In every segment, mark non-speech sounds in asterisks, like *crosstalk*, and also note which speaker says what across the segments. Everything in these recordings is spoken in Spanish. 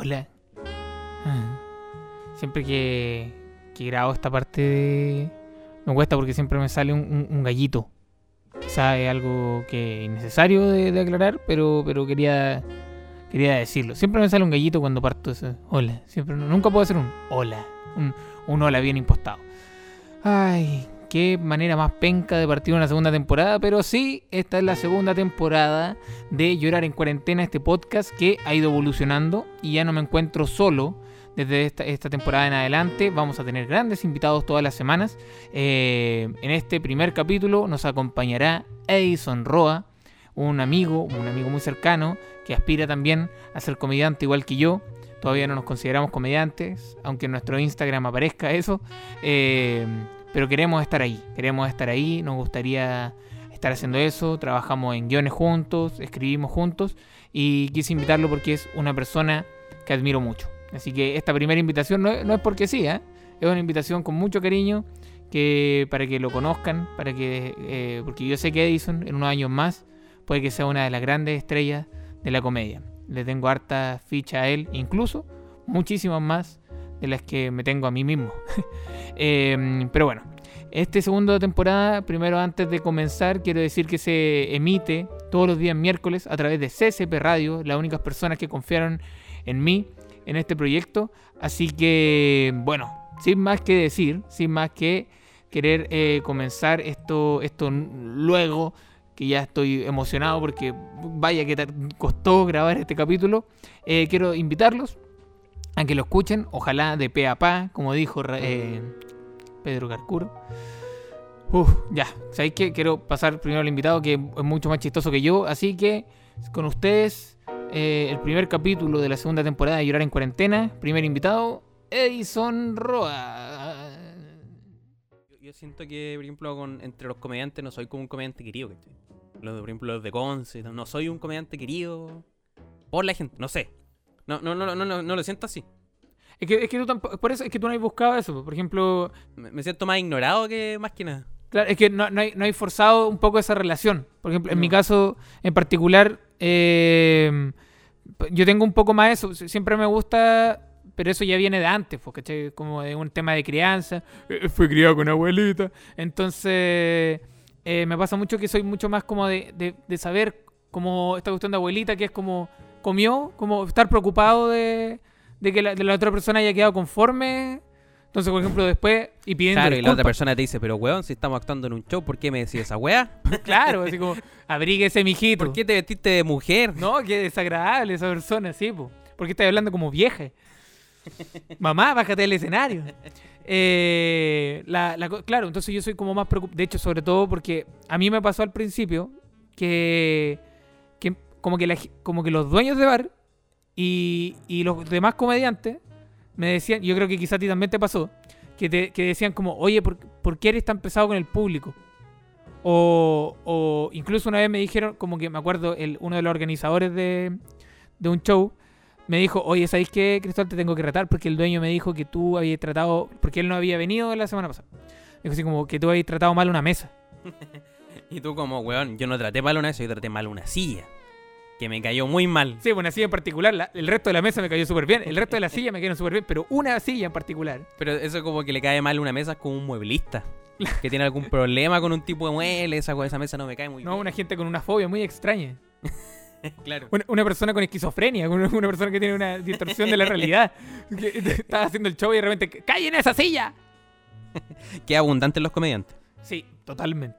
Speaker 1: hola. Ah. Siempre que, que grabo esta parte. Me cuesta porque siempre me sale un, gallito. Quizá es algo que es innecesario de, de aclarar, pero, pero quería, quería decirlo. Siempre me sale un gallito cuando parto ese hola. Siempre, nunca puedo hacer un hola. Un, un hola bien impostado. Ay, qué manera más penca de partir una segunda temporada, pero sí, esta es la segunda temporada de Llorar en Cuarentena, este podcast que ha ido evolucionando y ya no me encuentro solo. Desde esta, esta temporada en adelante vamos a tener grandes invitados todas las semanas. Eh, en este primer capítulo nos acompañará Edison Roa, un amigo, un amigo muy cercano que aspira también a ser comediante igual que yo. Todavía no nos consideramos comediantes, aunque en nuestro Instagram aparezca eso. Eh, pero queremos estar ahí, queremos estar ahí, nos gustaría estar haciendo eso. Trabajamos en guiones juntos, escribimos juntos y quise invitarlo porque es una persona que admiro mucho. Así que esta primera invitación no, no es porque sí, ¿eh? es una invitación con mucho cariño que para que lo conozcan, para que eh, porque yo sé que Edison en unos años más puede que sea una de las grandes estrellas de la comedia. Le tengo harta ficha a él, incluso muchísimas más de las que me tengo a mí mismo. *laughs* Eh, pero bueno, este segundo temporada, primero antes de comenzar, quiero decir que se emite todos los días miércoles a través de CCP Radio, las únicas personas que confiaron en mí en este proyecto. Así que, bueno, sin más que decir, sin más que querer eh, comenzar esto, esto luego, que ya estoy emocionado porque vaya que costó grabar este capítulo, eh, quiero invitarlos a que lo escuchen, ojalá de pe a pa, como dijo eh, Pedro Carcuro. Uf, ya, ¿sabéis qué? Quiero pasar primero al invitado que es mucho más chistoso que yo, así que con ustedes eh, el primer capítulo de la segunda temporada de Llorar en Cuarentena, primer invitado, Edison Roa.
Speaker 2: Yo, siento que, por ejemplo, con, entre los comediantes no soy como un comediante querido, por ejemplo, los de Conce, no soy un comediante querido por la gente, no sé. No, no, no, no, no, no lo siento así.
Speaker 1: Es que, es que tú tampoco, por eso es que tú no has buscado eso, por ejemplo,
Speaker 2: Me, me siento más ignorado que más que nada.
Speaker 1: Claro, es que no, no hay, no hay forzado un poco esa relación. Por ejemplo, en mi caso en particular, eh, yo tengo un poco más eso. Sie- Siempre me gusta, pero eso ya viene de antes, ¿cachai? Como de un tema de crianza. Eh, fui criado con abuelita. Entonces, eh, me pasa mucho que soy mucho más como de, de- de saber como esta cuestión de abuelita, que es como comió, como estar preocupado de, de que la, de la otra persona haya quedado conforme. Entonces, por ejemplo, después y pidiendo
Speaker 2: Claro, y la otra persona te dice, pero weón, si estamos actuando en un show, ¿por qué me decís esa weá? *laughs*
Speaker 1: Claro, así como, abríguese, mijito.
Speaker 2: ¿Por qué te vestiste de mujer? *laughs*
Speaker 1: No, qué desagradable esa persona, sí, po. ¿Por qué estás hablando como vieja? *laughs* Mamá, bájate del escenario. Eh, la, la co- claro, entonces yo soy como más preocupado. De hecho, sobre todo porque a mí me pasó al principio que como, que la como que los dueños de bar y, los demás comediantes me decían, yo creo que quizá a ti también te pasó, que, te, decían como, oye, ¿por, qué eres tan pesado con el público? O, o incluso una vez me dijeron, como que me acuerdo, el, uno de los organizadores de, un show me dijo, oye, ¿sabéis qué, Cristóbal? Te tengo que retar porque el dueño me dijo que tú habías tratado, porque él no había venido la semana pasada. Dijo así como que tú habías tratado mal una mesa. *laughs*
Speaker 2: Y tú como, weón, yo no traté mal una eso, yo traté mal una silla. Que me cayó muy mal.
Speaker 1: Sí, una silla en particular, la- el resto de la mesa me cayó súper bien, el resto de la silla me cayó súper bien, pero una silla en particular.
Speaker 2: Pero eso como que le cae mal una mesa con un mueblista. *laughs* Que tiene algún problema con un tipo de mueble, esa, esa mesa no me cae muy
Speaker 1: No,
Speaker 2: bien.
Speaker 1: una gente con una fobia muy extraña. *laughs*
Speaker 2: Claro.
Speaker 1: Una, una persona con esquizofrenia, una, una persona que tiene una distorsión de la realidad. *laughs* Estaba haciendo el show y de repente, ¡callen esa silla!
Speaker 2: Qué abundante en los comediantes.
Speaker 1: Sí, totalmente.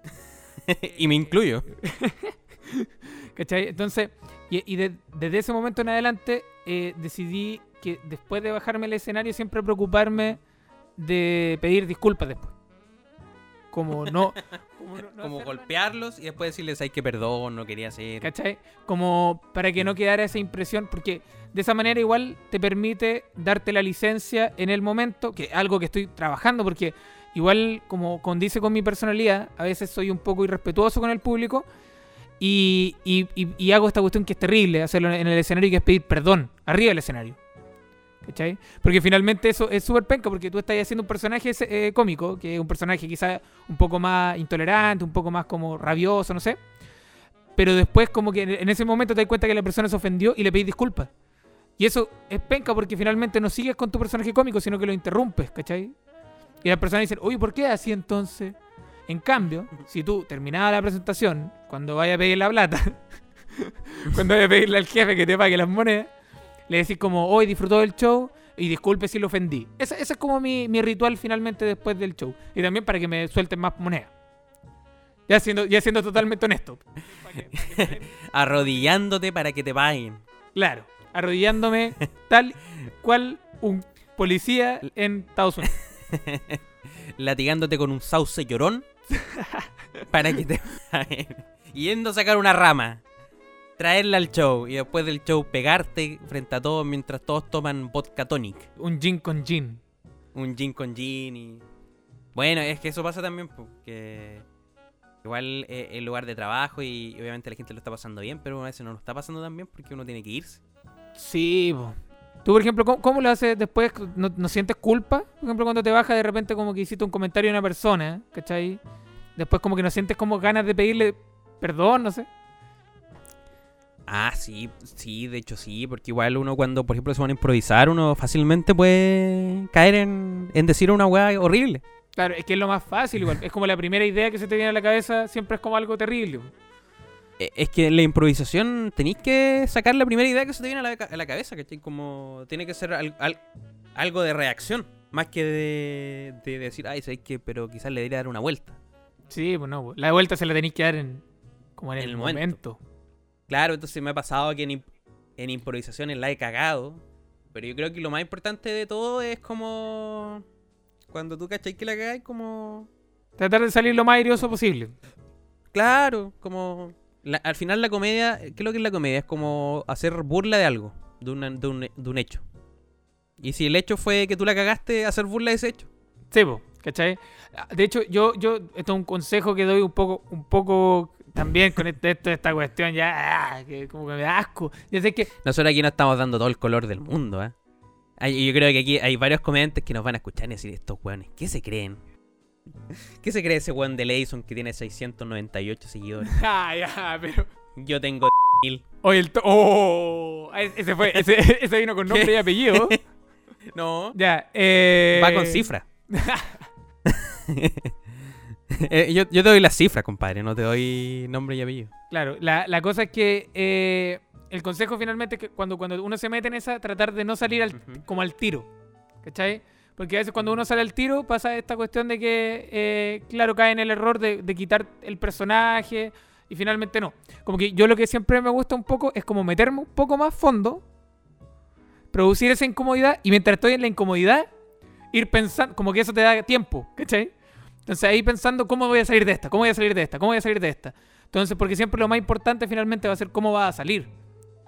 Speaker 2: y me incluyo.
Speaker 1: ¿Cachai? Entonces, y, y de- desde ese momento en adelante eh, decidí que después de bajarme el escenario siempre preocuparme de pedir disculpas después. Como no... *laughs* Como, no- no
Speaker 2: Como golpearlos y después decirles, ay, que perdón, no quería hacer.
Speaker 1: ¿Cachai? Como para que no quedara esa impresión, porque de esa manera igual te permite darte la licencia en el momento, que es algo que estoy trabajando, porque igual como condice con mi personalidad, a veces soy un poco irrespetuoso con el público y, y- y- y hago esta cuestión que es terrible, hacerlo en el escenario, que es pedir perdón, arriba del escenario. ¿Cachai? Porque finalmente eso es súper penca, porque tú estás haciendo un personaje eh, cómico, que es un personaje quizá un poco más intolerante, un poco más como rabioso, no sé pero después como que en ese momento te das cuenta que la persona se ofendió y le pedís disculpas. Y eso es penca porque finalmente no sigues con tu personaje cómico, sino que lo interrumpes, ¿cachai? Y las personas dicen, oye, ¿por qué así entonces? En cambio, si tú terminada la presentación, cuando vaya a pedir la plata, *laughs* cuando vaya a pedirle al jefe que te pague las monedas, le decís como, hoy disfrutó del show y disculpe si lo ofendí. Ese, ese es como mi, mi ritual finalmente después del show. Y también para que me suelten más monedas. Ya siendo, ya siendo totalmente honesto. *laughs*
Speaker 2: Arrodillándote para que te paguen.
Speaker 1: Claro, arrodillándome tal cual un policía en Estados Unidos. *laughs*
Speaker 2: Latigándote con un sauce llorón *laughs* para que te paguen. Yendo a sacar una rama. Traerla al show y después del show pegarte frente a todos mientras todos toman vodka tonic.
Speaker 1: Un gin con gin.
Speaker 2: un gin con gin y... Bueno, es que eso pasa también, porque igual eh, el lugar de trabajo y obviamente la gente lo está pasando bien, pero a veces no lo está pasando tan bien porque uno tiene que irse.
Speaker 1: Sí, po. Tú, por ejemplo, ¿cómo, cómo lo haces después? ¿No, no sientes culpa? Por ejemplo, cuando te baja de repente como que hiciste un comentario a una persona, ¿cachai? Después como que no sientes como ganas de pedirle perdón, no sé.
Speaker 2: Ah, sí, sí, de hecho sí, porque igual uno cuando, por ejemplo, se van a improvisar, uno fácilmente puede caer en, en decir una weá horrible.
Speaker 1: Claro, es que es lo más fácil igual. Es como la primera idea que se te viene a la cabeza, siempre es como algo terrible.
Speaker 2: Eh, Es que en la improvisación tenéis que sacar la primera idea que se te viene a la, a la cabeza, ¿cachai? Como tiene que ser al- al- algo de reacción, más que de, de decir, ay, sabéis que, pero quizás le debería dar una vuelta.
Speaker 1: Sí, pues no, po. la vuelta se la tenéis que dar en, como en
Speaker 2: En
Speaker 1: el,
Speaker 2: el
Speaker 1: momento.
Speaker 2: momento. Claro, entonces me ha pasado que en, imp- en improvisaciones la he cagado, pero yo creo que lo más importante de todo es como cuando tú cachai que la cagáis, como...
Speaker 1: Tratar de salir lo más airioso posible.
Speaker 2: Claro, como... la- al final la comedia, ¿qué es lo que es la comedia? Es como hacer burla de algo, de, una- de un, de un hecho. Y si el hecho fue que tú la cagaste, hacer burla de ese hecho.
Speaker 1: Sí, po, ¿cachai? De hecho, yo, yo, esto es un consejo que doy un poco, un poco también con este- esto- esta cuestión ya, ah, que como que me da asco. Yo sé que,
Speaker 2: Nosotros aquí no estamos dando todo el color del mundo, ¿eh? Hay- yo creo que aquí hay varios comediantes que nos van a escuchar y decir, estos weones, ¿qué se creen? ¿Qué se cree ese weón de Leison que tiene 698 seguidores? *laughs*
Speaker 1: ah, ya, pero,
Speaker 2: Yo tengo mil.
Speaker 1: oye, el to- oh, ese fue, ese, *laughs* ese vino con nombre y apellido. *laughs*
Speaker 2: No,
Speaker 1: Ya, eh.
Speaker 2: va con cifra. *laughs* Eh, yo, yo te doy las cifras, compadre, no te doy nombre y apellido.
Speaker 1: Claro, la, la cosa es que eh, el consejo finalmente es que cuando, cuando uno se mete en esa, tratar de no salir al,
Speaker 2: Ujú.
Speaker 1: como al tiro. ¿Cachai? Porque a veces cuando uno sale al tiro pasa esta cuestión de que, eh, claro, cae en el error de, de quitar el personaje y finalmente no. Como que yo lo que siempre me gusta un poco es como meterme un poco más fondo, producir esa incomodidad y mientras estoy en la incomodidad, ir pensando, como que eso te da tiempo, ¿cachai? Entonces ahí pensando cómo voy a salir de esta, cómo voy a salir de esta, cómo voy a salir de esta. Entonces, porque siempre lo más importante finalmente va a ser cómo va a salir,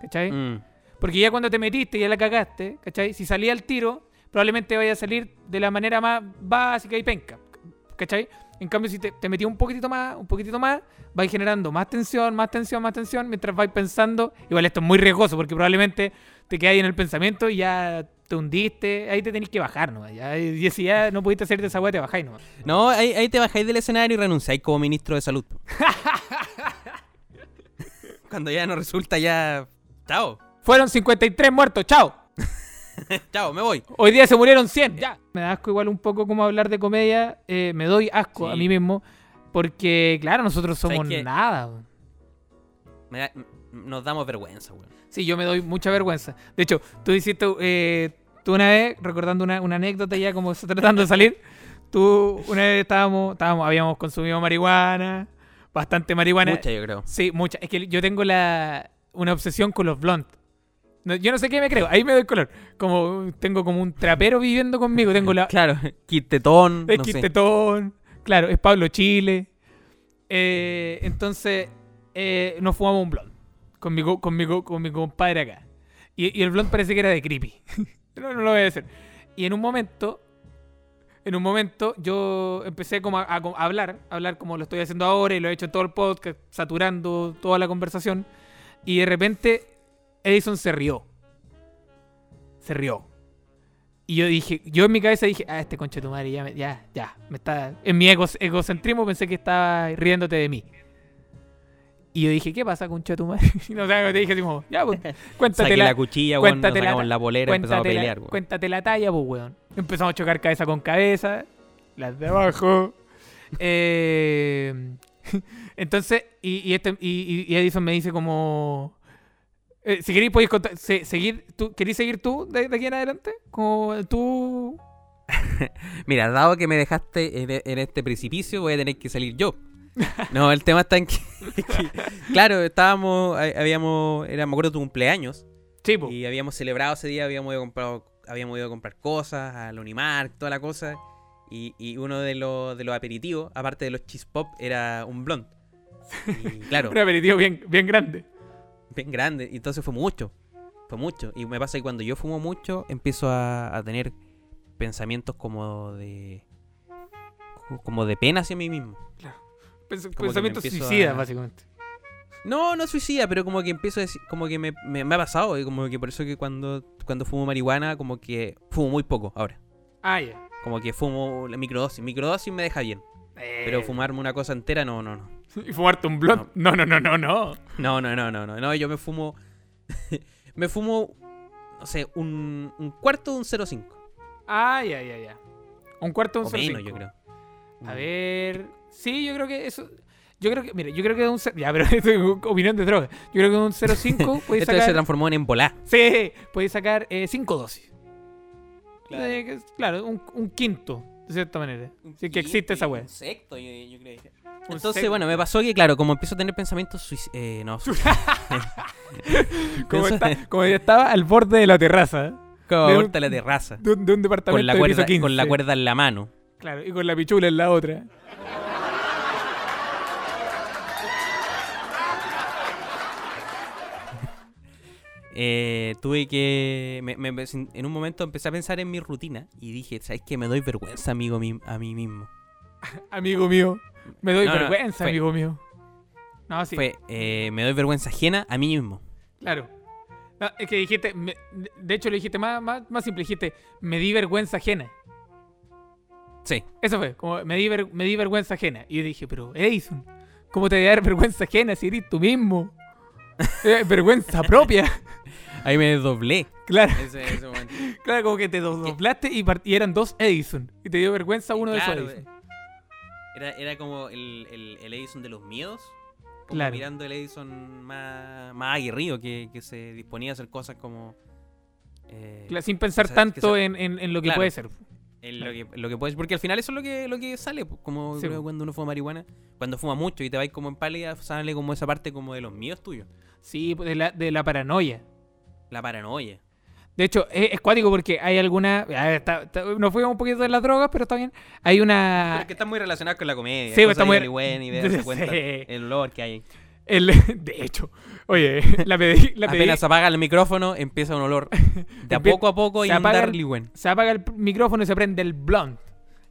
Speaker 1: ¿cachai?
Speaker 2: Mm.
Speaker 1: Porque ya cuando te metiste y ya la cagaste, ¿cachai? Si salía al tiro, probablemente vaya a salir de la manera más básica y penca, ¿cachai? En cambio, si te, te metí un poquitito más, un poquitito más, vais generando más tensión, más tensión, más tensión, mientras vais pensando. Igual esto es muy riesgoso porque probablemente te quedas ahí en el pensamiento y ya te hundiste, ahí te tenés que bajar, ¿no? Ya, y si ya no pudiste salir de esa weá, te bajáis, ¿no?
Speaker 2: No, ahí, ahí te bajáis del escenario y renunciáis como ministro de salud. *laughs* Cuando ya no resulta ya... Chao.
Speaker 1: Fueron 53 muertos, chao. *laughs*
Speaker 2: Chao, me voy.
Speaker 1: Hoy día se murieron 100, ya. Me da asco igual un poco como hablar de comedia, eh, me doy asco a mí mismo, porque claro, nosotros
Speaker 2: ¿Sabes
Speaker 1: somos nada.
Speaker 2: Me da- nos damos vergüenza, weón.
Speaker 1: Sí, yo me doy mucha vergüenza. De hecho, tú hiciste, eh, tú una vez, recordando una, una anécdota ya como tratando de salir, tú una vez estábamos, estábamos, habíamos consumido marihuana, bastante marihuana.
Speaker 2: Mucha, yo creo.
Speaker 1: Sí, mucha. Es que yo tengo la una obsesión con los blondes. No, yo no sé qué me creo, ahí me doy color. Como tengo como un trapero viviendo conmigo, tengo la *laughs*
Speaker 2: Claro, quitetón,
Speaker 1: es
Speaker 2: no sé.
Speaker 1: Quintetón, claro, es Pablo Chile. Eh, entonces, eh, nos fumamos un blond con mi, co- con mi, co- con mi compadre acá. Y, y el blond parece que era de creepy. *laughs* no, no lo voy a decir. Y en un momento, en un momento, yo empecé como a, hablar, a hablar como lo estoy haciendo ahora y lo he hecho en todo el podcast, saturando toda la conversación. Y de repente, Edison se rió. Se rió. Y yo dije, yo en mi cabeza dije, ah, este conche tu madre, ya, ya, ya, me está. En mi ego- egocentrismo pensé que estaba riéndote de mí. Y yo dije, ¿qué pasa, concha de tu madre? *laughs* Y no, o sea, te dije así como, ya, pues, *laughs*
Speaker 2: Saqué
Speaker 1: cuéntate
Speaker 2: la,
Speaker 1: la,
Speaker 2: cuchilla, weón, nos
Speaker 1: cuéntate la
Speaker 2: polera, empezamos a pelear, weón.
Speaker 1: cuéntate la talla, pues, weón. Empezamos a chocar cabeza con cabeza, las de abajo. *laughs* Eh, entonces, y, y, este, y, y- y Edison me dice como... eh, si queréis, podéis contar- se- seguir, tú, ¿queréis seguir tú de, de aquí en adelante? Como tú...
Speaker 2: Mira, dado que me dejaste en, en este precipicio, voy a tener que salir yo. No, el tema está en que, *laughs* que- claro, estábamos, ha- habíamos, era, me acuerdo tu cumpleaños,
Speaker 1: Sí, po.
Speaker 2: y habíamos celebrado ese día, habíamos ido a comprar, habíamos ido a comprar cosas, al Unimark, toda la cosa, y, y uno de los, de los aperitivos, aparte de los cheese pop, era un blond. Y claro, *laughs*
Speaker 1: Un aperitivo bien, bien grande.
Speaker 2: bien grande, y entonces fue mucho, fue mucho. Y me pasa que cuando yo fumo mucho, empiezo a, a tener pensamientos como de... como de pena hacia mí mismo.
Speaker 1: Pens- Pensamiento suicida,
Speaker 2: a-
Speaker 1: básicamente.
Speaker 2: No, no suicida, pero como que empiezo a decir, como que me, me, me ha pasado, y como que por eso que cuando, cuando fumo marihuana, como que fumo muy poco ahora.
Speaker 1: Ah, ya.
Speaker 2: Como que fumo la microdosis. Microdosis me deja bien. Pero
Speaker 1: Eh,
Speaker 2: fumarme una cosa entera, no, no, no. *laughs*
Speaker 1: ¿Y fumarte un blunt? No, no, no, no, no.
Speaker 2: No, no, no, no, no. No, yo me fumo. *laughs* me fumo, no sé, un, un cuarto de un 0,5.
Speaker 1: Ah, ya, ya, ya. Un cuarto de un
Speaker 2: menos,
Speaker 1: 0,5.
Speaker 2: yo creo.
Speaker 1: A ver. Sí, yo creo que eso. Yo creo que, mira, yo creo que un. Ya, pero *laughs* esto es opinión de droga. Yo creo que un 0,5 *laughs* podéis
Speaker 2: Esto se
Speaker 1: sacar.
Speaker 2: transformó en embolá.
Speaker 1: Sí, podéis sacar 5 dosis.
Speaker 2: Claro.
Speaker 1: Eh, es- claro, un, un quinto, de cierta manera. Sí, que existe esa wea.
Speaker 2: Insecto, yo, yo creo.
Speaker 1: Un
Speaker 2: Entonces, bueno, me pasó que, claro, como empiezo a tener pensamientos suicidas. Eh, no, *laughs*
Speaker 1: Como, está- como ya estaba al borde de la terraza.
Speaker 2: como
Speaker 1: de un-
Speaker 2: corta la terraza.
Speaker 1: De un, de un departamento
Speaker 2: Con la,
Speaker 1: de piso
Speaker 2: cuerda,
Speaker 1: 15.
Speaker 2: con la cuerda en la mano.
Speaker 1: Claro, y con la pichula en la otra.
Speaker 2: Eh, tuve que. me- me- me- en un momento empecé a pensar en mi rutina y dije, ¿sabes qué? Me doy vergüenza, amigo, mi- a mí mismo. *laughs*
Speaker 1: Amigo mío. Me doy
Speaker 2: No, no,
Speaker 1: vergüenza,
Speaker 2: fue-
Speaker 1: amigo mío. No, sí.
Speaker 2: Fue, eh, me doy vergüenza ajena a mí mismo.
Speaker 1: Claro. No, es que dijiste, me- de hecho lo dijiste más, más, más simple, dijiste, me di vergüenza ajena.
Speaker 2: Sí.
Speaker 1: Eso fue, como me di, ver- me di vergüenza ajena. Y yo dije, pero Edison, ¿cómo te voy a dar vergüenza ajena si eres tú mismo? *laughs* Eh, vergüenza propia. *laughs*
Speaker 2: Ahí me doblé.
Speaker 1: Claro,
Speaker 2: Ese, ese momento. *laughs*
Speaker 1: claro, como que te do- doblaste y, eran dos Edison. Y te dio vergüenza uno
Speaker 2: Claro,
Speaker 1: de esos Edison.
Speaker 2: Era, era como el, el, el Edison de los miedos. Como
Speaker 1: Claro.
Speaker 2: mirando el Edison más, más aguerrido que, que se disponía a hacer cosas como. eh,
Speaker 1: Sin pensar tanto
Speaker 2: sea-
Speaker 1: en, en- en lo que
Speaker 2: Claro.
Speaker 1: puede ser.
Speaker 2: en lo que, lo que puedes. Porque al final eso es lo que, lo que sale. pues, Como
Speaker 1: Sí,
Speaker 2: creo
Speaker 1: pues.
Speaker 2: cuando uno fuma marihuana. Cuando fuma mucho y te vas como en pálida, sale como esa parte como de los miedos tuyos.
Speaker 1: Sí, pues, de la, de la paranoia.
Speaker 2: La paranoia.
Speaker 1: De hecho, es, cuático porque hay alguna. está- está- nos fuimos un poquito de las drogas, pero está bien. Hay una.
Speaker 2: Pero es que está muy relacionado con la comedia.
Speaker 1: Sí, pues, está muy-
Speaker 2: y de *laughs* cuenta el olor que hay.
Speaker 1: el- *laughs* de hecho, oye, *laughs* la pedí. La pedí
Speaker 2: Apenas se apaga el micrófono, empieza un olor de a poco a poco
Speaker 1: se
Speaker 2: y
Speaker 1: el-
Speaker 2: Liwen.
Speaker 1: se apaga el micrófono y se prende el blunt.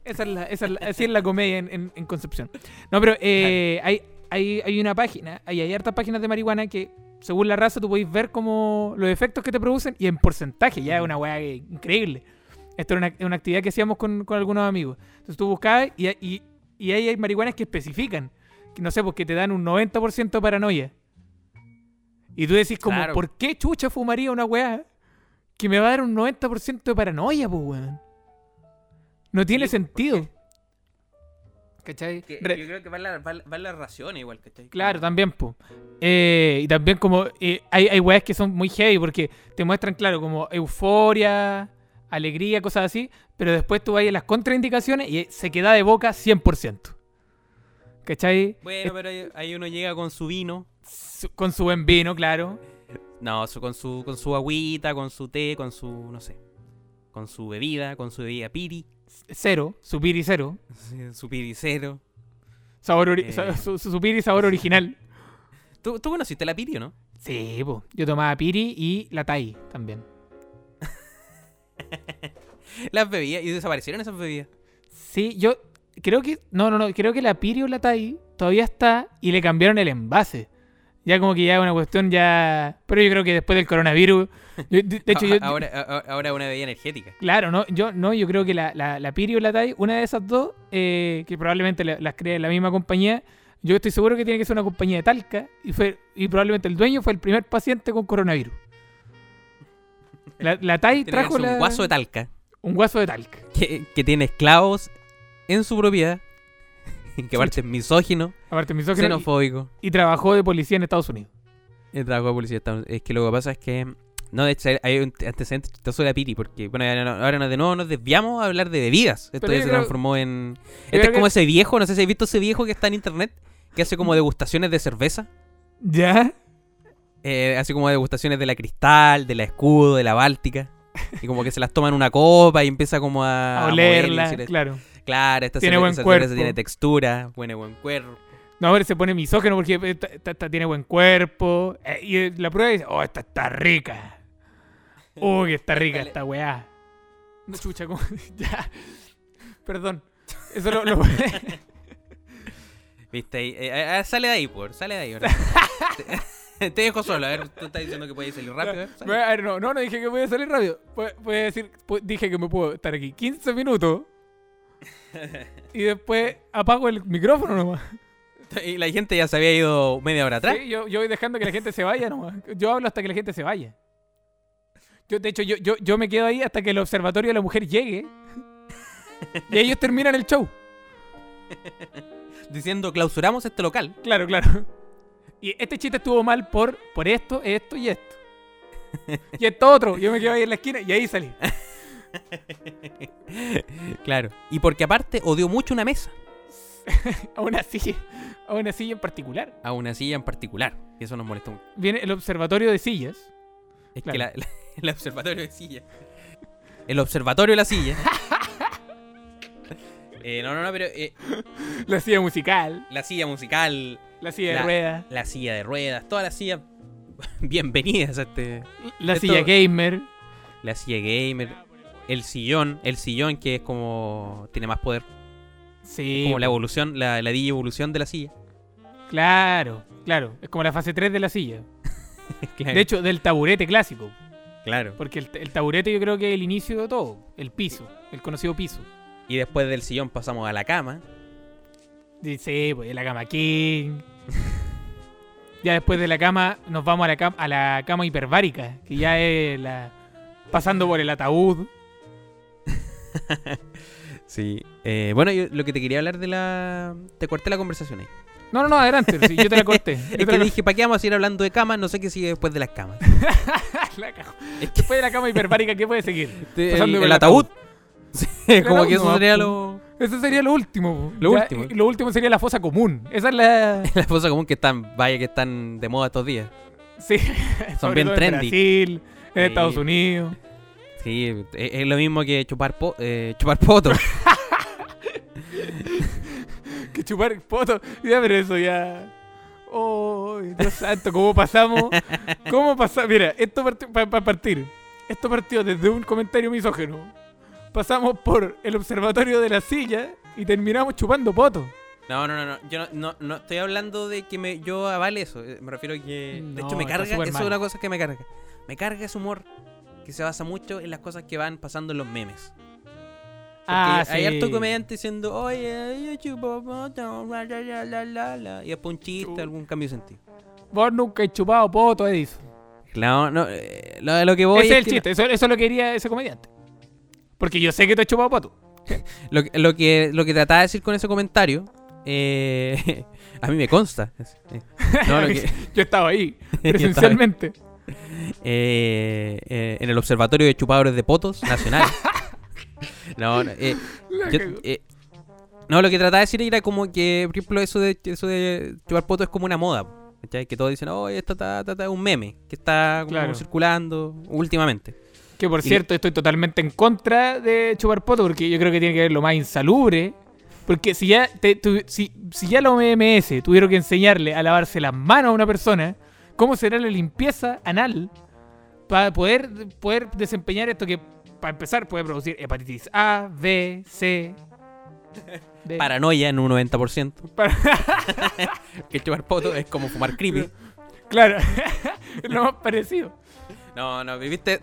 Speaker 1: Esa es la, esa es la- así es la comedia en, en- en Concepción. No, pero eh, hay, hay, hay una página, hay, hay hartas páginas de marihuana que, según la raza, tú podéis ver como los efectos que te producen y en porcentaje. Ya es una weá increíble. Esto era una, una actividad que hacíamos con, con algunos amigos. Entonces tú buscabas y, y, y ahí hay marihuanas que especifican. Que no sé, porque te dan un 90% de paranoia. Y tú decís como,
Speaker 2: Claro.
Speaker 1: ¿por qué chucha fumaría una weá que me va a dar un 90% de paranoia, pues weón? No tiene
Speaker 2: Sí, ¿por
Speaker 1: sentido. ¿Cachai?
Speaker 2: Que-
Speaker 1: Re-
Speaker 2: yo creo que va en la, va, va en la ración igual, ¿cachai?
Speaker 1: Claro, también, pues. y también como eh, hay, hay weas que son muy heavy porque te muestran, claro, como euforia, alegría, cosas así, pero después tú vas a las contraindicaciones y se queda de boca 100%. ¿Cachai?
Speaker 2: Bueno, pero ahí, ahí uno llega con su vino.
Speaker 1: Su- con su buen vino, claro.
Speaker 2: No, su- con su con su agüita, con su té, con su, no sé. Con su bebida, con su bebida piri,
Speaker 1: Cero, su piri cero. *laughs*
Speaker 2: su piricero.
Speaker 1: Sabor ori-
Speaker 2: Eh.
Speaker 1: sa- su, su piri sabor original.
Speaker 2: ¿Tú, tú conociste la piri o no?
Speaker 1: Sí, pues. Yo tomaba piri y la tai también. *laughs*
Speaker 2: Las bebidas, y desaparecieron esas bebidas.
Speaker 1: Sí, yo creo que. No, no, no. Creo que la Piri o la Tai todavía está y le cambiaron el envase. Ya como que ya es una cuestión ya. Pero yo creo que después del coronavirus. De de hecho, yo.
Speaker 2: ahora, ahora una bebida energética.
Speaker 1: Claro, no, yo no, yo creo que la, la, la Piri o la Tai, una de esas dos, eh, que probablemente la- las cree la misma compañía, Yo estoy seguro que tiene que ser una compañía de Talca y fue y probablemente el dueño fue el primer paciente con coronavirus. La, la TAI trajo la-
Speaker 2: un guaso de talca
Speaker 1: un guaso de Talca.
Speaker 2: que, que tiene esclavos en su propiedad. *laughs* Que aparte es misógino,
Speaker 1: Aparte, misógino, y,
Speaker 2: xenofóbico.
Speaker 1: y trabajó de policía en Estados Unidos.
Speaker 2: El trabajo de policía. está- Es que lo que pasa es que. No, de hecho, hay un antecedente chistoso de la Piri, porque, bueno, no- ahora nos- de nuevo nos desviamos a hablar de bebidas. Esto ya se
Speaker 1: creo-
Speaker 2: transformó en. Este es como
Speaker 1: que-
Speaker 2: ese viejo, no sé si habéis visto ese viejo que está en internet, que hace como degustaciones de cerveza.
Speaker 1: ¿Ya?
Speaker 2: Eh, así como degustaciones de la Cristal, de la Escudo, de la Báltica. Y como que se las toma en una copa y empieza como a,
Speaker 1: A olerla, claro.
Speaker 2: Claro, esta
Speaker 1: Tiene
Speaker 2: cerveza,
Speaker 1: buen
Speaker 2: esa cerveza
Speaker 1: cuerpo.
Speaker 2: tiene textura, tiene buen cuerpo.
Speaker 1: No, a ver, se pone misógeno porque esta- esta- esta tiene buen cuerpo. eh, y eh, la prueba dice, oh, esta está rica. *laughs* Uy, que está rica esta weá. No, chucha, ¿cómo? *laughs* ya. Perdón. Eso lo... lo- *laughs*
Speaker 2: ¿Viste? ahí? Eh, eh, eh, sale de ahí, por, sale de ahí. ahora. te, te dejo solo, a ver, tú estás diciendo que puedes salir rápido. a ver, sale.
Speaker 1: A ver, no, no, no dije que voy a salir rápido. Voy a decir, dije que me puedo estar aquí 15 minutos y después apago el micrófono nomás.
Speaker 2: Y la gente ya se había ido media hora atrás.
Speaker 1: Sí, yo, yo voy dejando que la gente se vaya nomás. Yo hablo hasta que la gente se vaya. Yo, de hecho, yo, yo, yo me quedo ahí hasta que el observatorio de la mujer llegue. Y ellos terminan el show.
Speaker 2: Diciendo, clausuramos este local.
Speaker 1: Claro, claro. Y este chiste estuvo mal por, por esto, esto y esto. *laughs* Y esto otro. Yo me quedo ahí en la esquina y ahí salí. *laughs*
Speaker 2: Claro. Y porque aparte odió mucho una mesa.
Speaker 1: A una silla. A una silla en particular.
Speaker 2: A una silla en particular. Y eso nos molestó mucho.
Speaker 1: Viene el observatorio de sillas.
Speaker 2: Es
Speaker 1: Claro.
Speaker 2: que la- la- *laughs* el observatorio de silla. El observatorio de la silla. *laughs* Eh, no, no, no, pero eh,
Speaker 1: La silla musical.
Speaker 2: la silla musical,
Speaker 1: La silla de ruedas.
Speaker 2: la silla de ruedas, todas las sillas *laughs* bienvenidas a este.
Speaker 1: La
Speaker 2: esto-
Speaker 1: silla gamer.
Speaker 2: La silla gamer, el sillón, el sillón que es como. tiene más poder.
Speaker 1: Sí.
Speaker 2: Como la evolución, la, la evolución de la silla.
Speaker 1: Claro, claro. Es como la fase 3 de la silla.
Speaker 2: Claro,
Speaker 1: De hecho, del taburete clásico.
Speaker 2: Claro.
Speaker 1: Porque el, el taburete yo creo que es el inicio de todo. El piso. El conocido piso.
Speaker 2: Y después del sillón pasamos a la cama.
Speaker 1: Dice, pues la cama king. ya después de la cama nos vamos a la, cama, a la cama hiperbárica. Que ya es la... Pasando por el ataúd. *laughs*
Speaker 2: Sí. Eh, bueno, yo lo que te quería hablar de la. Te corté la conversación ahí.
Speaker 1: No, no, no, adelante. sí, yo te la corté. Yo *laughs*
Speaker 2: Es
Speaker 1: te
Speaker 2: que
Speaker 1: la
Speaker 2: dije, ¿para qué vamos a seguir hablando de camas? No sé qué sigue después de las camas. *laughs*
Speaker 1: La cago.
Speaker 2: Es que
Speaker 1: Después de la cama hiperbárica, ¿qué puede seguir?
Speaker 2: el,
Speaker 1: por
Speaker 2: el
Speaker 1: el
Speaker 2: ataúd. *laughs* Sí, como
Speaker 1: ataúd
Speaker 2: que eso sería lo.
Speaker 1: Eso sería lo último.
Speaker 2: Lo
Speaker 1: Ya,
Speaker 2: último.
Speaker 1: Lo último sería la fosa común. Esa es la...
Speaker 2: La cosa común que están, vaya que están de moda estos días.
Speaker 1: Sí. sobre
Speaker 2: bien trendy.
Speaker 1: En Brasil, en. Estados Unidos.
Speaker 2: Sí, es, es lo mismo que chupar po eh, chupar poto. *laughs*
Speaker 1: Chupar fotos. Ya, pero eso ya. Oh, Dios santo, ¿cómo pasamos? ¿Cómo pasamos? Mira, esto partió, para partir. Esto partió desde un comentario misógeno. Pasamos por el observatorio de la silla y terminamos chupando poto.
Speaker 2: No, no, no, no. Yo no, no, no estoy hablando de que me, yo avale eso. eh, Me refiero a que. De hecho, me carga. Eso es una cosa que me carga. Me carga ese humor que se basa mucho en las cosas que van pasando en los memes.
Speaker 1: Ah,
Speaker 2: hay
Speaker 1: sí.
Speaker 2: harto comediante diciendo, oye, yo chupo poto, la, la, la, la, la, la", Y después un chiste, algún cambio de sentido.
Speaker 1: Vos nunca has chupado poto, Edison.
Speaker 2: Claro, no, eh, lo, que voy
Speaker 1: Ese es el
Speaker 2: que-
Speaker 1: chiste, eso, eso lo quería ese comediante. Porque yo sé que tú has chupado poto. *laughs*
Speaker 2: Lo, que- lo que lo que trataba de decir con ese comentario, eh, *laughs* a mí me consta. *laughs* no, lo que-
Speaker 1: Yo estaba ahí,
Speaker 2: estaba-
Speaker 1: presencialmente.
Speaker 2: eh, eh, en el Observatorio de Chupadores de Potos Nacional. No, no, eh, *laughs* yo- eh, no, lo que trataba de decir era como que, por ejemplo, eso de, eso de chupar poto es como una moda. ¿cachai? Que todos dicen, oh, esto es un meme que está como
Speaker 1: Claro.
Speaker 2: circulando últimamente.
Speaker 1: Que por
Speaker 2: Y-
Speaker 1: cierto, estoy totalmente en contra de chupar poto porque yo creo que tiene que ver lo más insalubre. Porque si ya, te- tu- si, si ya la OMS tuvieron que enseñarle a lavarse las manos a una persona, ¿cómo será la limpieza anal para poder, poder desempeñar esto que, para empezar, puede producir hepatitis A, B, C, D? *laughs*
Speaker 2: Paranoia en un 90%.
Speaker 1: Para- *laughs*
Speaker 2: Que chupar poto es como fumar creepy.
Speaker 1: claro, es *laughs* lo más parecido.
Speaker 2: No, no, viste.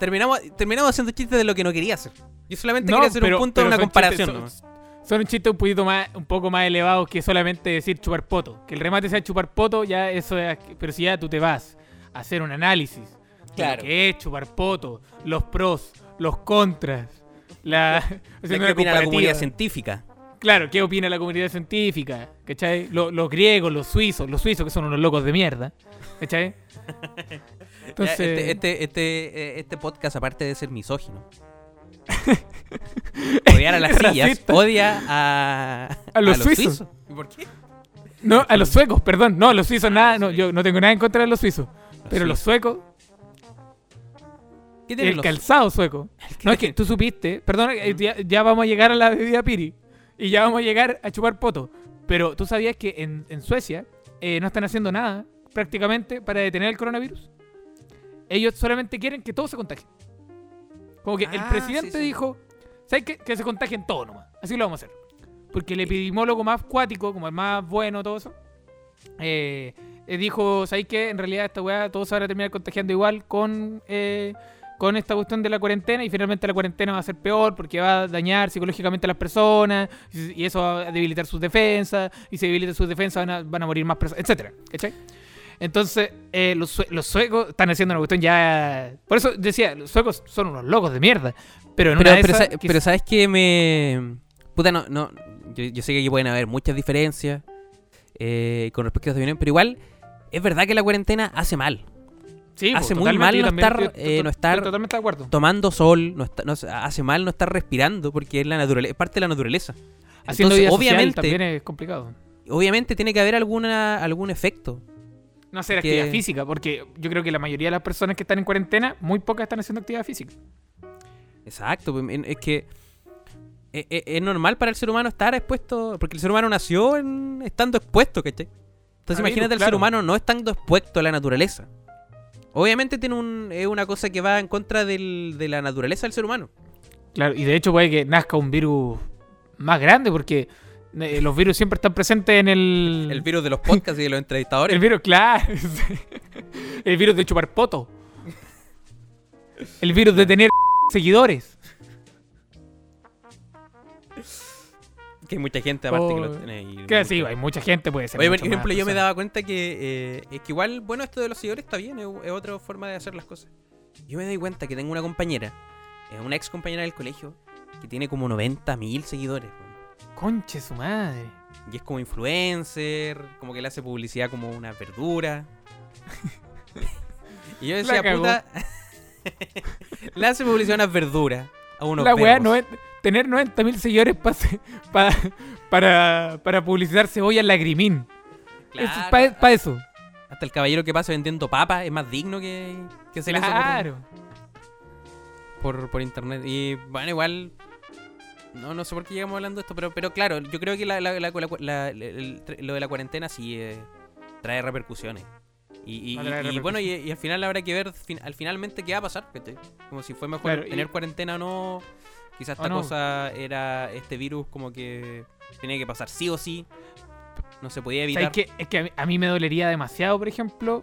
Speaker 2: Terminamos, terminamos haciendo chistes de lo que no quería hacer. Yo solamente
Speaker 1: No,
Speaker 2: quería hacer
Speaker 1: pero-
Speaker 2: un punto de una comparación.
Speaker 1: chistes, son- son un chiste un poquito más, un poco más elevados que solamente decir chupar poto. Que el remate sea chupar poto, ya eso es. Pero si ya tú te vas a hacer un análisis de
Speaker 2: Claro.
Speaker 1: lo que es chupar poto, los pros, los contras, la. *laughs*
Speaker 2: ¿Qué opina la comunidad científica?
Speaker 1: Claro, ¿qué opina la comunidad científica? ¿Cachai? Lo- los griegos, los suizos, los suizos que son unos locos de mierda. ¿Cachai? *laughs* Entonces,
Speaker 2: este, este, este, eh, este podcast, aparte de ser misógino, *laughs* odiar a las sillas,
Speaker 1: racista.
Speaker 2: odia a,
Speaker 1: A los suizos.
Speaker 2: ¿Y por qué?
Speaker 1: no, a los suecos, perdón. No, los suizos nada, no, yo no tengo nada en contra de los suizos. Pero los
Speaker 2: suizos.
Speaker 1: suecos,
Speaker 2: ¿Qué tienen
Speaker 1: el
Speaker 2: los
Speaker 1: calzado sueco. No, es que tú supiste, perdón, eh, ya, ya vamos a llegar a la bebida piri. Y ya vamos a llegar a chupar poto. Pero tú sabías que en, en Suecia eh, no están haciendo nada prácticamente para detener el coronavirus. Ellos solamente quieren que todos se contagien. Como que el
Speaker 2: Ah,
Speaker 1: presidente
Speaker 2: sí, sí.
Speaker 1: dijo, ¿sabes qué? Que se contagien todos nomás. Así lo vamos a hacer. Porque el epidemiólogo más cuático, como el más bueno, todo eso, eh, eh, dijo, ¿sabes qué? En realidad esta weá todos se van a terminar contagiando igual con, eh, con esta cuestión de la cuarentena y finalmente la cuarentena va a ser peor porque va a dañar psicológicamente a las personas y eso va a debilitar sus defensas y si debilitan sus defensas van a, van a morir más personas, etcétera, ¿cachai? Entonces, eh, los, sue- los suecos están haciendo una cuestión ya... Por eso decía, los suecos son unos locos de mierda. Pero en
Speaker 2: Pero,
Speaker 1: una
Speaker 2: pero,
Speaker 1: esas,
Speaker 2: sa-
Speaker 1: que-
Speaker 2: pero sabes que me. Puta, no. no yo, yo sé que aquí pueden haber muchas diferencias eh, con respecto a esta opinión, pero igual es verdad que la cuarentena hace mal.
Speaker 1: Sí,
Speaker 2: hace
Speaker 1: pues,
Speaker 2: muy
Speaker 1: totalmente,
Speaker 2: mal
Speaker 1: yo
Speaker 2: no estar,
Speaker 1: estoy-
Speaker 2: eh, no estar-
Speaker 1: totalmente de acuerdo.
Speaker 2: Tomando sol, no está- no, hace mal no estar respirando porque es la naturaleza, es parte de la naturaleza.
Speaker 1: Haciendo
Speaker 2: Entonces, obviamente,
Speaker 1: también es complicado.
Speaker 2: obviamente tiene que haber alguna algún efecto.
Speaker 1: No hacer
Speaker 2: que-
Speaker 1: actividad física, porque yo creo que la mayoría de las personas que están en cuarentena, muy pocas están haciendo actividad física.
Speaker 2: Exacto, pues, es que es, es- es normal para el ser humano estar expuesto, porque el ser humano nació en- estando expuesto, ¿cachai? Entonces
Speaker 1: A
Speaker 2: imagínate el
Speaker 1: claro.
Speaker 2: ser humano no estando expuesto a la naturaleza. Obviamente tiene un, es una cosa que va en contra del- de la naturaleza del ser humano.
Speaker 1: Claro, y de hecho puede que nazca un virus más grande, porque eh, los virus siempre están presentes en el.
Speaker 2: El virus de los podcasts y de los entrevistadores.
Speaker 1: El virus, claro. *laughs* el virus de chupar poto. El virus de tener *laughs* seguidores.
Speaker 2: Que hay mucha gente aparte que
Speaker 1: Oh,
Speaker 2: lo tiene ahí.
Speaker 1: Que sí, hay mucha gente, puede ser.
Speaker 2: Oye, por ejemplo, yo me daba cuenta que eh, es que igual, bueno, esto de los seguidores está bien, es, es otra forma de hacer las cosas. Yo me doy cuenta que tengo una compañera, eh, una ex compañera del colegio, que tiene como 90 mil seguidores. weón.
Speaker 1: Conche su madre.
Speaker 2: Y es como influencer, como que le hace publicidad como una verdura. *laughs* y yo decía, puta, *laughs* le hace publicidad a unas verduras, a unos
Speaker 1: La
Speaker 2: perros.
Speaker 1: no es tener 90.000 seguidores pa se- pa- para, para publicitar cebolla lagrimín.
Speaker 2: Claro,
Speaker 1: Es para eso.
Speaker 2: Hasta el caballero que pasa vendiendo papas es más digno que, que hacer eso por-
Speaker 1: Claro.
Speaker 2: por, por internet. Y bueno, igual. No, no sé por qué llegamos hablando de esto, pero, pero claro, yo creo que la, la- la- el- lo de la cuarentena sí eh, trae repercusiones. Y, bueno, y, al final habrá que ver fin- al finalmente qué va a pasar. Como si fue mejor
Speaker 1: Claro,
Speaker 2: tener cuarentena o no. Quizás esta
Speaker 1: no.
Speaker 2: cosa era este virus como que tenía que pasar sí o sí. No se podía evitar.
Speaker 1: Es que a mí, a mí me dolería demasiado, por ejemplo.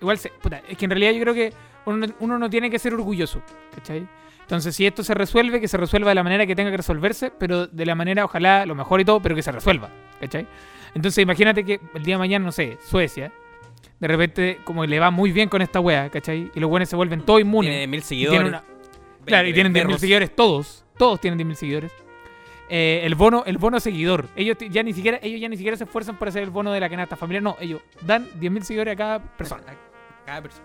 Speaker 1: Igual, se, puta, es que en realidad yo creo que uno, no- uno no tiene que ser orgulloso, ¿cachai? Entonces, si esto se resuelve, que se resuelva de la manera que tenga que resolverse, pero de la manera, ojalá, lo mejor y todo, pero que se resuelva, ¿cachai? Entonces, imagínate que el día de mañana, no sé, Suecia, de repente, como le va muy bien con esta wea, ¿cachai? Y los buenos se vuelven todos inmunes.
Speaker 2: Tiene mil
Speaker 1: y
Speaker 2: seguidores.
Speaker 1: tienen una- Claro, y tienen 10.000
Speaker 2: perros.
Speaker 1: seguidores, todos. Todos tienen 10.000 seguidores. Eh, el bono el bono seguidor. Ellos ya ni siquiera ellos ya ni siquiera se esfuerzan por hacer el bono de la canasta familiar. No, ellos dan 10.000 seguidores a cada persona.
Speaker 2: Cada persona.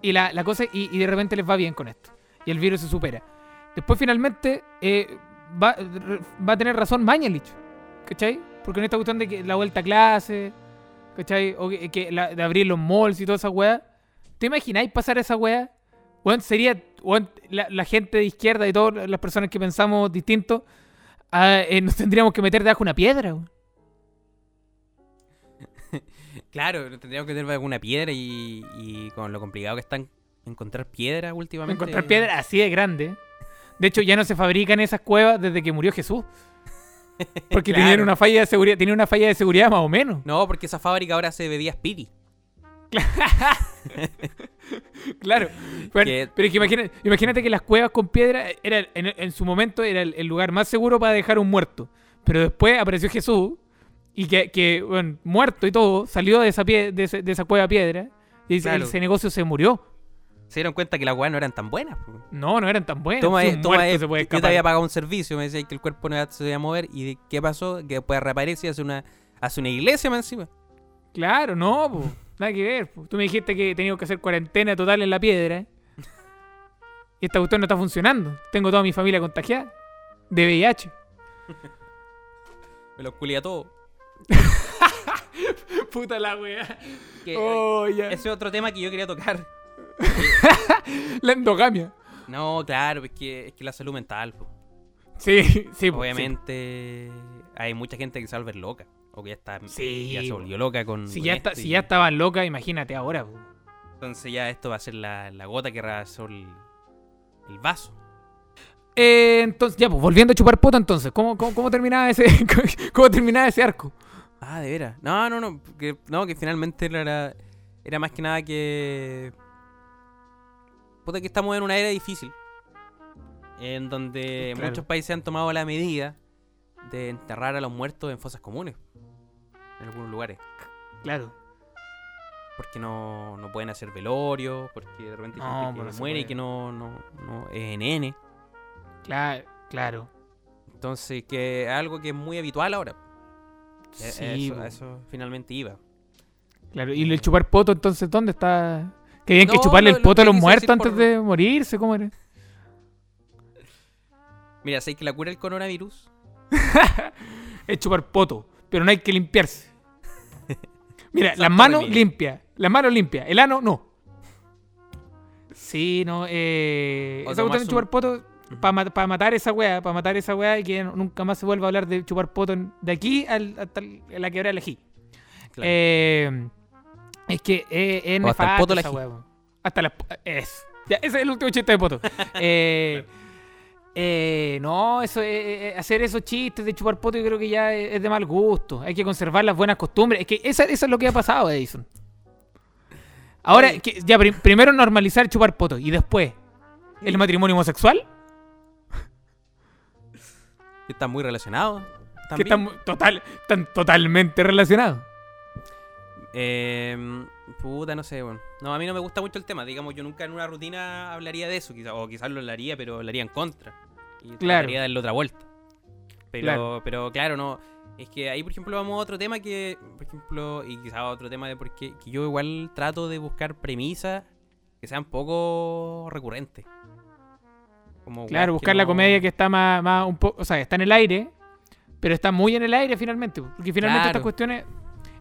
Speaker 1: Y la, la cosa, y, y de repente les va bien con esto. Y el virus se supera. Después finalmente eh, va, va a tener razón Mañalich. ¿Cachai? Porque en esta cuestión de que la vuelta a clase, ¿cachai? O que, que la- de abrir los malls y toda esa weá. ¿Te imagináis pasar esa weá? Weón, sería la, la gente de izquierda y todas las personas que pensamos distinto, ah, eh, nos tendríamos que meter debajo de una piedra. *laughs*
Speaker 2: Claro, tendríamos que tener alguna piedra y, y con lo complicado que están encontrar piedra últimamente.
Speaker 1: Encontrar piedra así de grande. De hecho, ya no se fabrican esas cuevas desde que murió Jesús. *laughs* Porque
Speaker 2: Claro.
Speaker 1: tenían una falla de seguridad, tenían una falla de seguridad más o menos.
Speaker 2: No, porque esa fábrica ahora hace bebidas piri. *laughs* *laughs*
Speaker 1: Claro. Bueno, Pero es que imagínate, imagínate que las cuevas con piedra era en, en su momento era el, el lugar más seguro para dejar un muerto. Pero después apareció Jesús y que, que bueno, muerto y todo, salió de esa, pie- de, ese- de esa cueva de piedra y
Speaker 2: Claro.
Speaker 1: ese negocio se murió.
Speaker 2: Se dieron cuenta que las weas no eran tan buenas.
Speaker 1: No, no eran tan buenos.
Speaker 2: Toma,
Speaker 1: Si
Speaker 2: eh, toma, eh,
Speaker 1: se puede
Speaker 2: yo te había pagado un servicio, me decía que el cuerpo no se iba a mover. ¿Y qué pasó? Que después reaparece y hace una, hace una iglesia más encima.
Speaker 1: Claro, no, po. Nada que ver. po. Tú me dijiste que he tenido que hacer cuarentena total en la piedra. Y esta cuestión no está funcionando. Tengo toda mi familia contagiada. De VIH. *laughs*
Speaker 2: Me los culia todo. *laughs*
Speaker 1: Puta la wea.
Speaker 2: Que,
Speaker 1: Oh.
Speaker 2: Ese es otro tema que yo quería tocar. *laughs*
Speaker 1: La endogamia.
Speaker 2: No, claro, es que, es que la salud mental. po.
Speaker 1: Sí, sí,
Speaker 2: Obviamente hay mucha gente que se va a volver loca. O que ya está
Speaker 1: Sí,
Speaker 2: ya se volvió loca con.
Speaker 1: Si
Speaker 2: con
Speaker 1: ya, está,
Speaker 2: y-
Speaker 1: si ya estaban locas, imagínate ahora. po.
Speaker 2: Entonces ya esto va a ser la, la gota que rebasó el, el vaso.
Speaker 1: Eh, entonces, ya, pues, volviendo a chupar poto, entonces, ¿cómo, cómo, cómo terminaba ese *laughs* cómo terminaba ese arco?
Speaker 2: Ah, de veras. No, no, no. Que, no, que finalmente era, era más que nada que. Puta, que estamos en una era difícil. En donde
Speaker 1: Claro.
Speaker 2: muchos países han tomado la medida de enterrar a los muertos en fosas comunes. En algunos lugares.
Speaker 1: Claro.
Speaker 2: Porque no, no pueden hacer velorio. Porque de repente hay
Speaker 1: No,
Speaker 2: gente
Speaker 1: pues
Speaker 2: que
Speaker 1: no se
Speaker 2: muere y que no, no, no es NN.
Speaker 1: Claro, claro.
Speaker 2: Entonces, que es algo que es muy habitual ahora. Eh,
Speaker 1: Sí,
Speaker 2: eso, a eso finalmente iba.
Speaker 1: Claro, y el chupar poto, entonces, ¿dónde está? ¿Querían que
Speaker 2: No,
Speaker 1: chuparle
Speaker 2: lo-
Speaker 1: el poto a
Speaker 2: que
Speaker 1: los muertos antes
Speaker 2: por-
Speaker 1: de morirse? ¿Cómo era?
Speaker 2: Mira, ¿sabes que la cura del coronavirus? *laughs*
Speaker 1: Es chupar poto, pero no hay que limpiarse. Mira, las manos limpias, las manos limpias, el ano no. Sí, no, eh.
Speaker 2: O
Speaker 1: Esa cuestión de chupar poto, para matar esa weá, para matar esa weá y que nunca más se vuelva a hablar de chupar poto en- de aquí al- hasta la que ahora elegí.
Speaker 2: Claro.
Speaker 1: Eh, es que es, es
Speaker 2: O hasta el
Speaker 1: nefasto
Speaker 2: poto
Speaker 1: esa
Speaker 2: ají.
Speaker 1: weá. Hasta la. Es. Ya, ese es el último chiste de poto. *laughs* Eh, eh, no, eso eh, eh, hacer esos chistes de chupar poto yo creo que ya es, de mal gusto. Hay que conservar las buenas costumbres. Es que eso es lo que ha pasado, Edison. Ahora, que, ya prim- primero normalizar chupar poto y después el matrimonio homosexual,
Speaker 2: están muy relacionados.
Speaker 1: que están, total, están totalmente relacionados.
Speaker 2: Eh, puta, no sé, bueno. No, a mí no me gusta mucho el tema. Digamos, yo nunca en una rutina hablaría de eso. Quizá, o quizás lo hablaría, pero lo haría en contra. Y
Speaker 1: Claro.
Speaker 2: trataría de darle otra vuelta. Pero
Speaker 1: Claro.
Speaker 2: pero claro, no. Es que ahí, por ejemplo, vamos a otro tema que, por ejemplo, y quizás otro tema de por qué, que yo igual trato de buscar premisas que sean poco recurrentes. Como
Speaker 1: Claro, buscar la comedia que está más, más un poco, o sea, está en el aire, pero está muy en el aire finalmente, po, porque finalmente estas cuestiones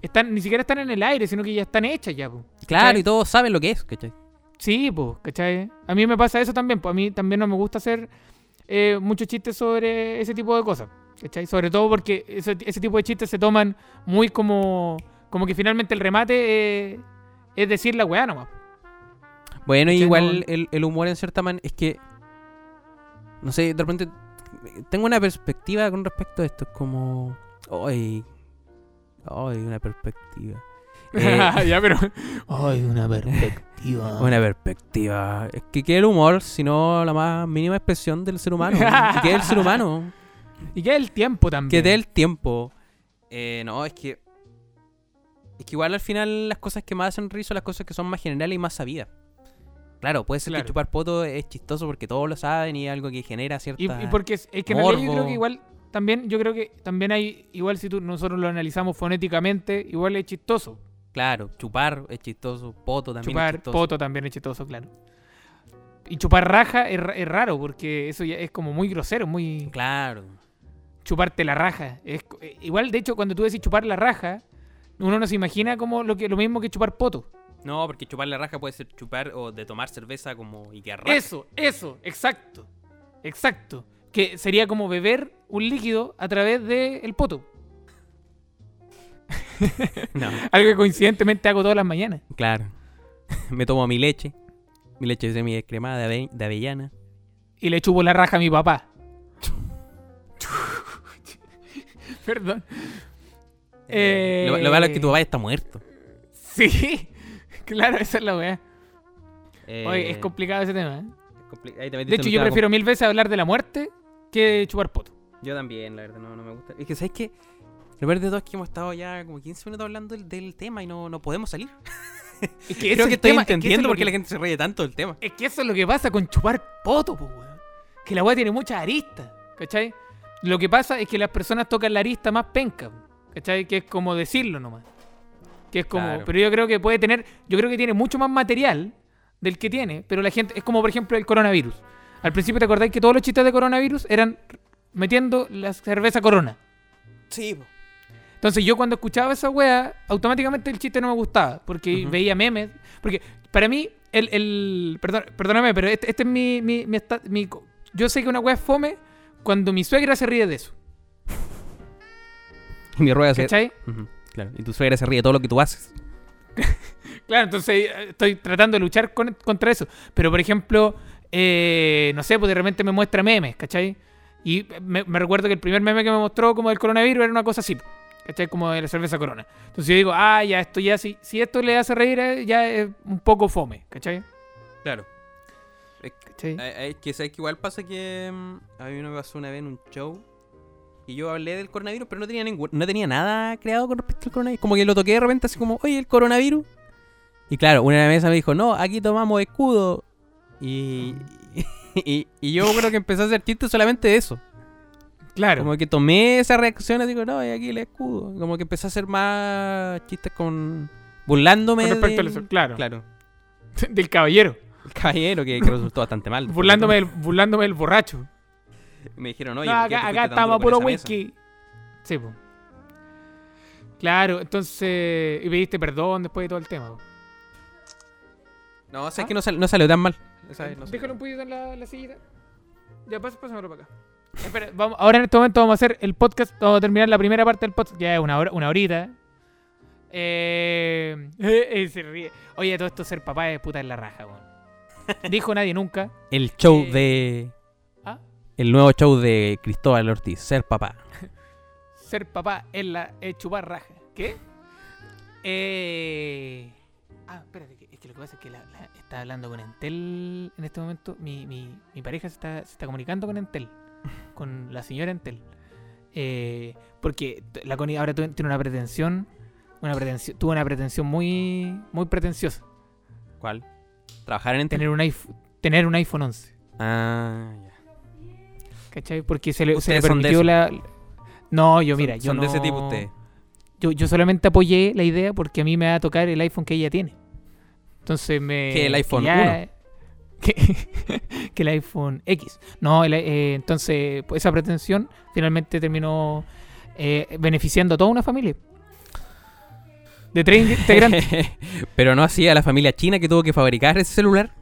Speaker 1: están ni siquiera están en el aire, sino que ya están hechas ya, po.
Speaker 2: Claro, y todos saben lo que es, ¿cachai?
Speaker 1: Sí, pues, ¿cachai? A mí me pasa eso también, pues a mí también no me gusta hacer eh, muchos chistes sobre ese tipo de cosas, ¿cachai? Sobre todo porque ese, ese tipo de chistes se toman muy como, como que finalmente el remate eh, es decir la weá nomás.
Speaker 2: Bueno,
Speaker 1: ¿Cachai?
Speaker 2: igual el, el humor en cierta manera es que, no sé, de repente tengo una perspectiva con respecto a esto. Es como, ay, ay, una perspectiva. *laughs* Eh,
Speaker 1: ya, pero... *laughs* Ay, una perspectiva. *laughs*
Speaker 2: una perspectiva. Es que ¿qué es el humor? Sino la más mínima expresión del ser humano. ¿Y ¿Qué es el ser humano?
Speaker 1: Y que el tiempo también.
Speaker 2: Que dé el tiempo. Eh, no, es que. Es que igual al final las cosas que más hacen reír son las cosas que son más generales y más sabidas. Claro, puede ser
Speaker 1: Claro.
Speaker 2: que chupar poto es chistoso porque todos lo saben y es algo que genera cierta.
Speaker 1: Y, y porque es, es que en realidad yo creo que igual también yo creo que también hay igual si tú nosotros lo analizamos fonéticamente igual es chistoso
Speaker 2: Claro, chupar es chistoso, poto también es
Speaker 1: chupar
Speaker 2: chistoso.
Speaker 1: poto también es chistoso claro y chupar raja es, es raro porque eso ya es como muy grosero muy
Speaker 2: Claro.
Speaker 1: chuparte la raja es eh, igual de hecho cuando tú decís chupar la raja uno no se imagina como lo que lo mismo que chupar poto
Speaker 2: No, porque chupar la raja puede ser chupar o de tomar cerveza como y que raja.
Speaker 1: eso eso exacto exacto que sería como beber un líquido a través del poto *laughs*
Speaker 2: No, *laughs*
Speaker 1: algo que coincidentemente hago todas las mañanas
Speaker 2: claro. Me tomo mi leche. Mi leche semi descremada de, ave- de avellana.
Speaker 1: y le chupo la raja a mi papá. *laughs* Perdón. Eh,
Speaker 2: Lo, lo malo es que tu papá está muerto.
Speaker 1: Sí, claro, esa es la weá. Oye,
Speaker 2: Eh,
Speaker 1: es complicado ese tema. ¿eh?
Speaker 2: es compli- ahí te metiste
Speaker 1: De hecho, yo prefiero mil veces hablar de la muerte que chupar poto.
Speaker 2: Yo también, la verdad, no, no me gusta. Es que, ¿sabes qué? Lo peor de todo es que hemos estado ya como 15 minutos hablando del, del tema y no, no podemos salir.
Speaker 1: Es que *laughs*
Speaker 2: Creo que
Speaker 1: es
Speaker 2: estoy
Speaker 1: tema-
Speaker 2: entendiendo
Speaker 1: es
Speaker 2: por qué
Speaker 1: que-
Speaker 2: la gente se ríe tanto del tema.
Speaker 1: Es que eso es lo que pasa con chupar poto, pues, weón. Que la weá tiene muchas aristas, ¿cachai? Lo que pasa es que las personas tocan la arista más penca, ¿cachai? Que es como decirlo nomás. Que es como.
Speaker 2: Claro.
Speaker 1: Pero yo creo que puede tener. Yo creo que tiene mucho más material del que tiene, pero la gente. Es como, por ejemplo, el coronavirus. Al principio te acordáis que todos los chistes de coronavirus eran metiendo la cerveza corona.
Speaker 2: Sí.
Speaker 1: Entonces yo cuando escuchaba esa wea, automáticamente el chiste no me gustaba, porque veía memes. Porque para mí, el, el perdón, perdóname, pero este, este es mi, mi, mi esta- mi co- Yo sé que una wea es fome cuando mi suegra se ríe de eso.
Speaker 2: Y *laughs* mi rueda se...
Speaker 1: ¿Cachai?
Speaker 2: Ujú, Claro. Y tu suegra se ríe de todo lo que tú haces. *laughs*
Speaker 1: Claro, entonces eh, estoy tratando de luchar con- contra eso. Pero por ejemplo, eh, no sé, pues de repente me muestra memes, ¿cachai? Y me, recuerdo que el primer meme que me mostró como del coronavirus era una cosa así, ¿cachai? Como de la cerveza corona. Entonces yo digo, ah, ya, esto ya, si, si esto le hace reír, eh, ya es un poco fome, ¿cachai?
Speaker 2: Claro. Es que sabes que igual pasa que mm, a mí me pasó una vez en un show y yo hablé del coronavirus, pero no tenía ningún, no tenía nada creado con respecto al coronavirus. Como que lo toqué de repente así como, oye, el coronavirus. Y claro, una mesa me dijo, no, aquí tomamos escudo. Y, *laughs* y, y yo creo que empecé a hacer chistes solamente de eso.
Speaker 1: Claro.
Speaker 2: Como que tomé esa reacción y digo, no, y aquí el escudo. Como que empecé a hacer más chistes con... Burlándome
Speaker 1: Con respecto
Speaker 2: del-
Speaker 1: al claro.
Speaker 2: Claro. *laughs*
Speaker 1: Del caballero.
Speaker 2: El caballero que, que resultó bastante mal.
Speaker 1: Burlándome del, burlándome del borracho.
Speaker 2: Me dijeron,
Speaker 1: No,
Speaker 2: ¿por qué te
Speaker 1: acá, acá estamos a puro
Speaker 2: con esa mesa?"
Speaker 1: whisky. Sí, po. Claro, entonces. Y pediste perdón después de todo el tema. po.
Speaker 2: No, o sea,
Speaker 1: ¿Ah?
Speaker 2: es que no, sal- no salió tan mal. Esa no.
Speaker 1: Déjalo un poquito en la, la sillita. Ya, pasa, pásamelo para acá. Espera, vamos, ahora en este momento vamos a hacer el podcast. Vamos a terminar la primera parte del podcast. Ya es una hora, una horita. Eh, *laughs* eh, se ríe. Oye, todo esto ser papá es puta en la raja, weón. *laughs* Dijo nadie nunca.
Speaker 2: El show
Speaker 1: Eh,
Speaker 2: de.
Speaker 1: ¿Ah?
Speaker 2: El nuevo show de Cristóbal Ortiz, Ser Papá. *laughs*
Speaker 1: Ser papá es, la, es chupar raja. ¿Qué? Eh... Ah, espérate, que- es que lo que pasa es que la, la- está hablando con Entel en este momento. Mi, mi, mi pareja se está, se está comunicando con Entel, con la señora Entel. Eh, porque la Connie ahora tiene una pretensión, una pretensión, tuvo una pretensión muy, muy pretenciosa.
Speaker 2: ¿Cuál? Trabajar en Entel.
Speaker 1: Tener un iPhone, tener un iPhone 11.
Speaker 2: Ah, ya.
Speaker 1: ¿Cachai? Porque se le, se le
Speaker 2: son
Speaker 1: permitió la... No, yo
Speaker 2: Son-
Speaker 1: mira, yo
Speaker 2: son de ese
Speaker 1: no-
Speaker 2: tipo ustedes.
Speaker 1: Yo, yo solamente apoyé la idea porque a mí me va a tocar el iPhone que ella tiene. Entonces me.
Speaker 2: ¿Qué, el iPhone
Speaker 1: ya- *laughs* Que, que el iPhone X. No, el- eh, entonces pues, esa pretensión finalmente terminó eh, beneficiando a toda una familia. De tres integrantes. *laughs*
Speaker 2: Pero no así a la familia china que tuvo que fabricar ese celular.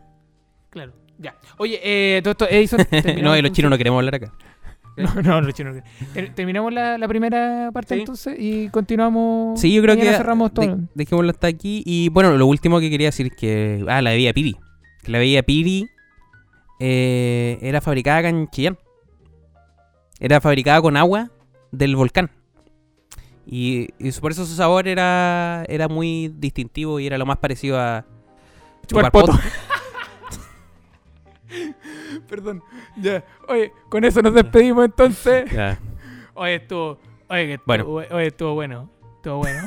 Speaker 1: claro, ya. Oye, eh, todo esto, Edison. *laughs*
Speaker 2: no, de los chinos no queremos hablar acá.
Speaker 1: No, no, no. Ter- Terminamos la, la primera parte
Speaker 2: Sí.
Speaker 1: entonces y continuamos.
Speaker 2: Sí, yo creo que
Speaker 1: cerramos todo.
Speaker 2: de- dejémoslo hasta aquí. Y bueno, lo último que quería decir es que. Ah, la bebida Piri. Que la bebida Piri eh, era fabricada acá en Chillán. Era fabricada con agua del volcán. Y, y por eso su sabor era, era muy distintivo y era lo más parecido a.
Speaker 1: Chupar
Speaker 2: chupar
Speaker 1: poto. *laughs* Perdón. Ya. Oye, con eso nos despedimos entonces.
Speaker 2: Ya.
Speaker 1: Oye, estuvo. Oye, que estuvo,
Speaker 2: Bueno.
Speaker 1: oye, estuvo bueno. Estuvo bueno.